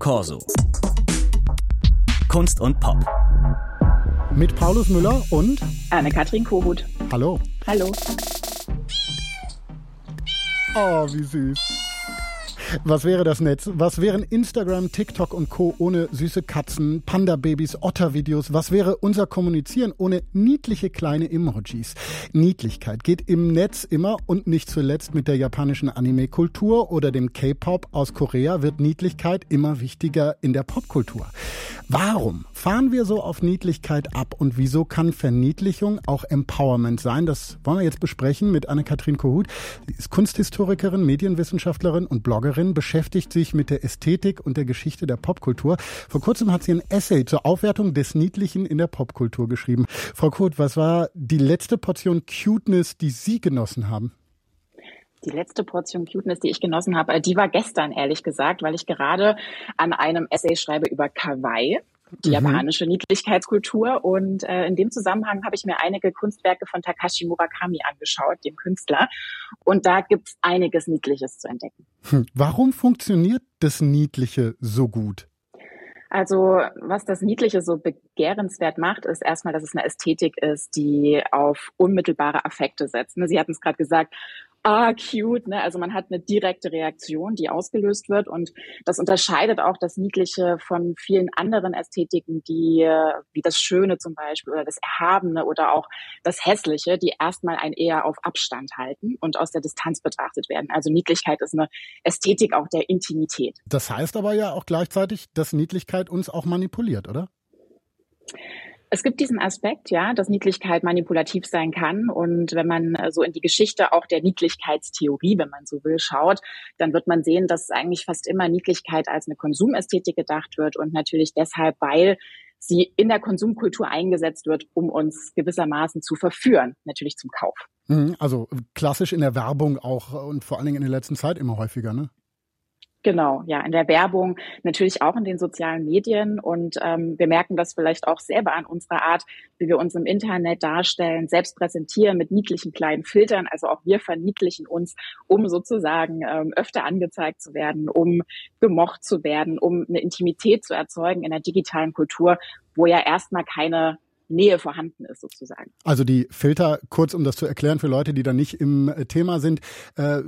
Corso. Kunst und Pop. Mit Paulus Müller und Anne-Kathrin Kohut. Hallo. Hallo. Oh, wie süß. Was wäre das Netz? Was wären Instagram, TikTok und Co. ohne süße Katzen, Panda-Babys, Otter-Videos? Was wäre unser Kommunizieren ohne niedliche kleine Emojis? Niedlichkeit geht im Netz immer und nicht zuletzt mit der japanischen Anime-Kultur oder dem K-Pop aus Korea wird Niedlichkeit immer wichtiger in der Popkultur. Warum fahren wir so auf Niedlichkeit ab und wieso kann Verniedlichung auch Empowerment sein? Das wollen wir jetzt besprechen mit Anne-Kathrin Kohut. Sie ist Kunsthistorikerin, Medienwissenschaftlerin und Bloggerin, beschäftigt sich mit der Ästhetik und der Geschichte der Popkultur. Vor kurzem hat sie ein Essay zur Aufwertung des Niedlichen in der Popkultur geschrieben. Frau Kohut, was war die letzte Portion Cuteness, die Sie genossen haben? Die letzte Portion Cuteness, die ich genossen habe, die war gestern, ehrlich gesagt, weil ich gerade an einem Essay schreibe über Kawaii, die mhm. japanische Niedlichkeitskultur. Und äh, in dem Zusammenhang habe ich mir einige Kunstwerke von Takashi Murakami angeschaut, dem Künstler. Und da gibt's einiges Niedliches zu entdecken. Hm. Warum funktioniert das Niedliche so gut? Also was das Niedliche so begehrenswert macht, ist erstmal, dass es eine Ästhetik ist, die auf unmittelbare Affekte setzt. Ne, Sie hatten es gerade gesagt, ah, cute, ne? Also man hat eine direkte Reaktion, die ausgelöst wird und das unterscheidet auch das Niedliche von vielen anderen Ästhetiken, die, wie das Schöne zum Beispiel oder das Erhabene oder auch das Hässliche, die erstmal ein eher auf Abstand halten und aus der Distanz betrachtet werden. Also Niedlichkeit ist eine Ästhetik auch der Intimität. Das heißt aber ja auch gleichzeitig, dass Niedlichkeit uns auch manipuliert, oder? Es gibt diesen Aspekt, ja, dass Niedlichkeit manipulativ sein kann. Und wenn man äh, so in die Geschichte auch der Niedlichkeitstheorie, wenn man so will, schaut, dann wird man sehen, dass eigentlich fast immer Niedlichkeit als eine Konsumästhetik gedacht wird und natürlich deshalb, weil sie in der Konsumkultur eingesetzt wird, um uns gewissermaßen zu verführen, natürlich zum Kauf. Mhm, also klassisch in der Werbung auch und vor allen Dingen in der letzten Zeit immer häufiger, ne? Genau, ja, in der Werbung, natürlich auch in den sozialen Medien. Und ähm, wir merken das vielleicht auch selber an unserer Art, wie wir uns im Internet darstellen, selbst präsentieren mit niedlichen kleinen Filtern. Also auch wir verniedlichen uns, um sozusagen ähm, öfter angezeigt zu werden, um gemocht zu werden, um eine Intimität zu erzeugen in der digitalen Kultur, wo ja erstmal keine Nähe vorhanden ist sozusagen. Also die Filter, kurz um das zu erklären für Leute, die da nicht im Thema sind, äh,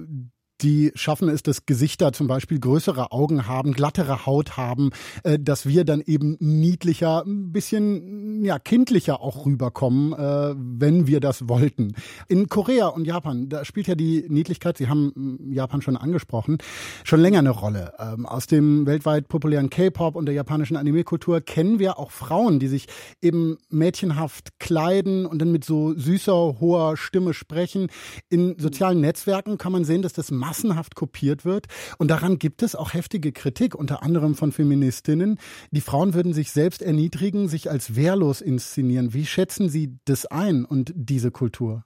die schaffen es, dass Gesichter zum Beispiel größere Augen haben, glattere Haut haben, äh, dass wir dann eben niedlicher, ein bisschen ja kindlicher auch rüberkommen, äh, wenn wir das wollten. In Korea und Japan, da spielt ja die Niedlichkeit, Sie haben hm, Japan schon angesprochen, schon länger eine Rolle. Ähm, aus dem weltweit populären K-Pop und der japanischen Anime-Kultur kennen wir auch Frauen, die sich eben mädchenhaft kleiden und dann mit so süßer, hoher Stimme sprechen. In sozialen Netzwerken kann man sehen, dass das massenhaft kopiert wird. Und daran gibt es auch heftige Kritik, unter anderem von Feministinnen. Die Frauen würden sich selbst erniedrigen, sich als wehrlos inszenieren. Wie schätzen Sie das ein und diese Kultur?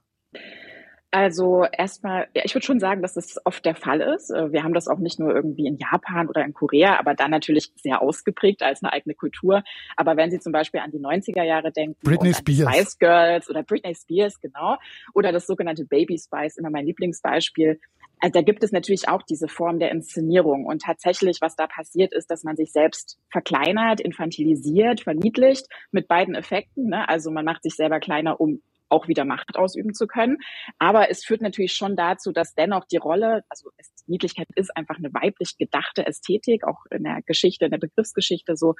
Also erstmal, ja, ich würde schon sagen, dass das oft der Fall ist. Äh, wir haben das auch nicht nur irgendwie in Japan oder in Korea, aber dann natürlich sehr ausgeprägt als eine eigene Kultur. Aber wenn Sie zum Beispiel an die 90er Jahre denken, Britney Spears. Spice Girls oder Britney Spears, genau, oder das sogenannte Baby Spice, immer mein Lieblingsbeispiel, also da gibt es natürlich auch diese Form der Inszenierung. Und tatsächlich, was da passiert, ist, dass man sich selbst verkleinert, infantilisiert, verniedlicht mit beiden Effekten. Ne? Also man macht sich selber kleiner, um auch wieder Macht ausüben zu können. Aber es führt natürlich schon dazu, dass dennoch die Rolle, also Niedlichkeit ist einfach eine weiblich gedachte Ästhetik, auch in der Geschichte, in der Begriffsgeschichte so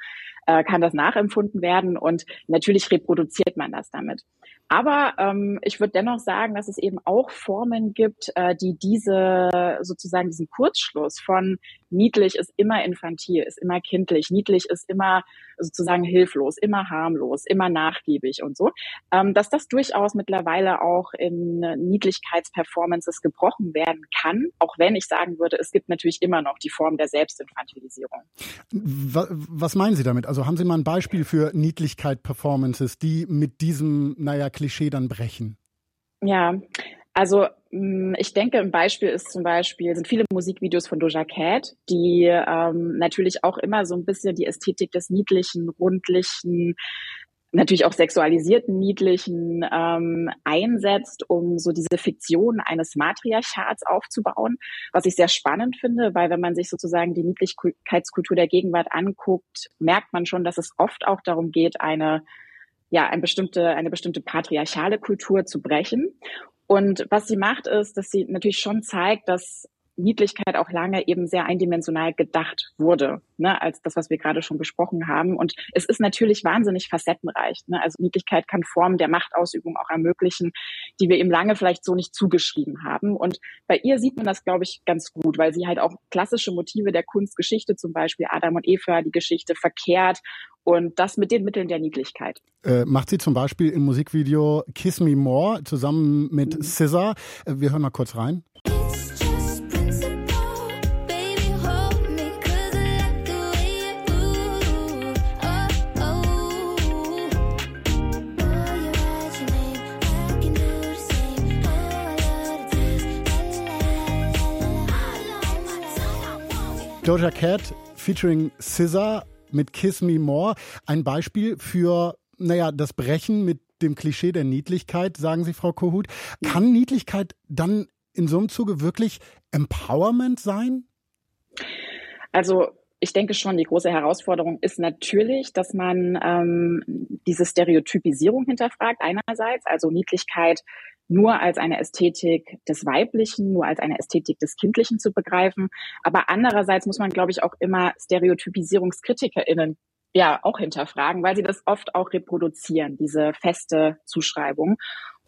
äh, kann das nachempfunden werden und natürlich reproduziert man das damit. Aber ähm, ich würde dennoch sagen, dass es eben auch Formen gibt, äh, die diese sozusagen diesen Kurzschluss von niedlich ist immer infantil, ist immer kindlich, niedlich ist immer sozusagen hilflos, immer harmlos, immer nachgiebig und so, ähm, dass das durchaus mittlerweile auch in Niedlichkeitsperformances gebrochen werden kann, auch wenn ich sagen würde, es gibt natürlich immer noch die Form der Selbstinfantilisierung. Was meinen Sie damit? Also haben Sie mal ein Beispiel für Niedlichkeit-Performances, die mit diesem, naja, Klischee dann brechen? Ja, also mm, ich denke, ein Beispiel ist zum Beispiel, sind viele Musikvideos von Doja Cat, die ähm, natürlich auch immer so ein bisschen die Ästhetik des niedlichen, rundlichen, natürlich auch sexualisierten Niedlichen ähm, einsetzt, um so diese Fiktion eines Matriarchats aufzubauen, was ich sehr spannend finde, weil wenn man sich sozusagen die Niedlichkeitskultur der Gegenwart anguckt, merkt man schon, dass es oft auch darum geht, eine ja, eine bestimmte, eine bestimmte patriarchale Kultur zu brechen. Und was sie macht, ist, dass sie natürlich schon zeigt, dass Niedlichkeit auch lange eben sehr eindimensional gedacht wurde, ne, als das, was wir gerade schon besprochen haben. Und es ist natürlich wahnsinnig facettenreich. Ne? Also Niedlichkeit kann Formen der Machtausübung auch ermöglichen, die wir eben lange vielleicht so nicht zugeschrieben haben. Und bei ihr sieht man das, glaube ich, ganz gut, weil sie halt auch klassische Motive der Kunstgeschichte, zum Beispiel Adam und Eva, die Geschichte verkehrt und das mit den Mitteln der Niedlichkeit. Äh, macht sie zum Beispiel im Musikvideo Kiss Me More zusammen mit mhm. Scissor. Äh, wir hören mal kurz rein. Doja Cat featuring Scissor mit Kiss Me More. Ein Beispiel für, naja, das Brechen mit dem Klischee der Niedlichkeit, sagen Sie, Frau Kohut. Kann Niedlichkeit dann in so einem Zuge wirklich Empowerment sein? Also ich denke schon, die große Herausforderung ist natürlich, dass man ähm, diese Stereotypisierung hinterfragt einerseits, also Niedlichkeit nur als eine Ästhetik des Weiblichen, nur als eine Ästhetik des Kindlichen zu begreifen. Aber andererseits muss man, glaube ich, auch immer StereotypisierungskritikerInnen ja auch hinterfragen, weil sie das oft auch reproduzieren, diese feste Zuschreibung.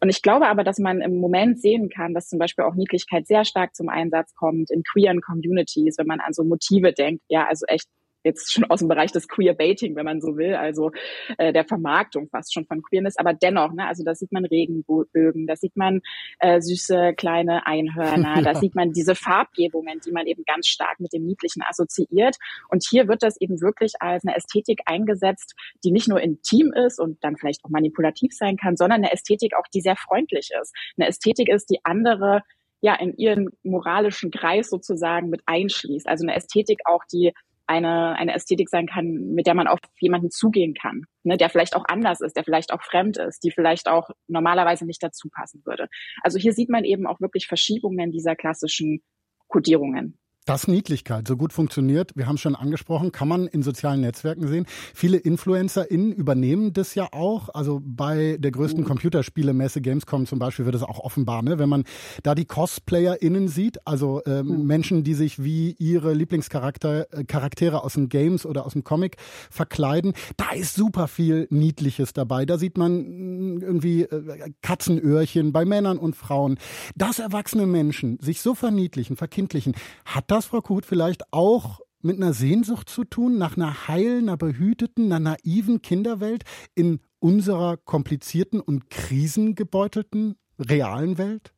Und ich glaube aber, dass man im Moment sehen kann, dass zum Beispiel auch Niedlichkeit sehr stark zum Einsatz kommt in queeren Communities, wenn man an so Motive denkt. Ja, also echt jetzt schon aus dem Bereich des Queerbaiting, wenn man so will, also äh, der Vermarktung fast schon von Queerness, aber dennoch, ne, also da sieht man Regenbögen, da sieht man äh, süße kleine Einhörner, ja. da sieht man diese Farbgebungen, die man eben ganz stark mit dem Niedlichen assoziiert. Und hier wird das eben wirklich als eine Ästhetik eingesetzt, die nicht nur intim ist und dann vielleicht auch manipulativ sein kann, sondern eine Ästhetik auch, die sehr freundlich ist. Eine Ästhetik ist, die andere ja in ihren moralischen Kreis sozusagen mit einschließt. Also eine Ästhetik auch, die eine, eine Ästhetik sein kann, mit der man auf jemanden zugehen kann, ne, der vielleicht auch anders ist, der vielleicht auch fremd ist, die vielleicht auch normalerweise nicht dazu passen würde. Also hier sieht man eben auch wirklich Verschiebungen dieser klassischen Kodierungen. Dass Niedlichkeit so gut funktioniert, wir haben es schon angesprochen, kann man in sozialen Netzwerken sehen. Viele InfluencerInnen übernehmen das ja auch. Also bei der größten mhm. Computerspielemesse Gamescom zum Beispiel wird es auch offenbar, ne? wenn man da die CosplayerInnen sieht, also ähm, mhm. Menschen, die sich wie ihre Lieblingscharaktere äh, Charaktere aus den Games oder aus dem Comic verkleiden. Da ist super viel Niedliches dabei. Da sieht man mm, irgendwie äh, Katzenöhrchen bei Männern und Frauen. Dass erwachsene Menschen sich so verniedlichen, verkindlichen, hat das, Frau Kuhut, vielleicht auch mit einer Sehnsucht zu tun, nach einer heilen, einer behüteten, einer naiven Kinderwelt in unserer komplizierten und krisengebeutelten realen Welt?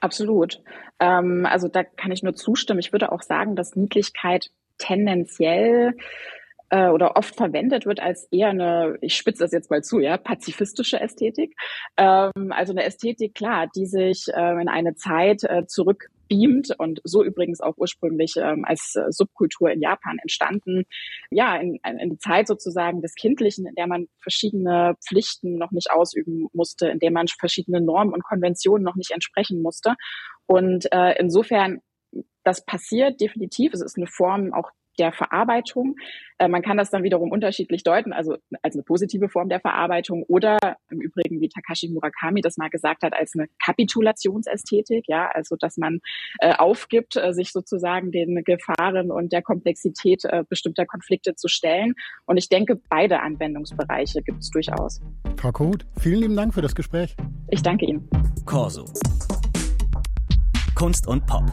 Absolut. Ähm, also da kann ich nur zustimmen. Ich würde auch sagen, dass Niedlichkeit tendenziell äh, oder oft verwendet wird als eher eine, ich spitze das jetzt mal zu, ja, pazifistische Ästhetik. Ähm, also eine Ästhetik, klar, die sich äh, in eine Zeit äh, zurück beamt und so übrigens auch ursprünglich ähm, als äh, Subkultur in Japan entstanden. Ja, in, in die Zeit sozusagen des Kindlichen, in der man verschiedene Pflichten noch nicht ausüben musste, in der man verschiedene Normen und Konventionen noch nicht entsprechen musste. Und äh, insofern das passiert definitiv. Es ist eine Form auch der Verarbeitung. Äh, man kann das dann wiederum unterschiedlich deuten, also als eine positive Form der Verarbeitung oder im Übrigen, wie Takashi Murakami das mal gesagt hat, als eine Kapitulationsästhetik, ja, also dass man äh, aufgibt, äh, sich sozusagen den Gefahren und der Komplexität bestimmter Konflikte zu stellen. Und ich denke, beide Anwendungsbereiche gibt es durchaus. Frau Kohut, vielen lieben Dank für das Gespräch. Ich danke Ihnen. Corso. Kunst und Pop.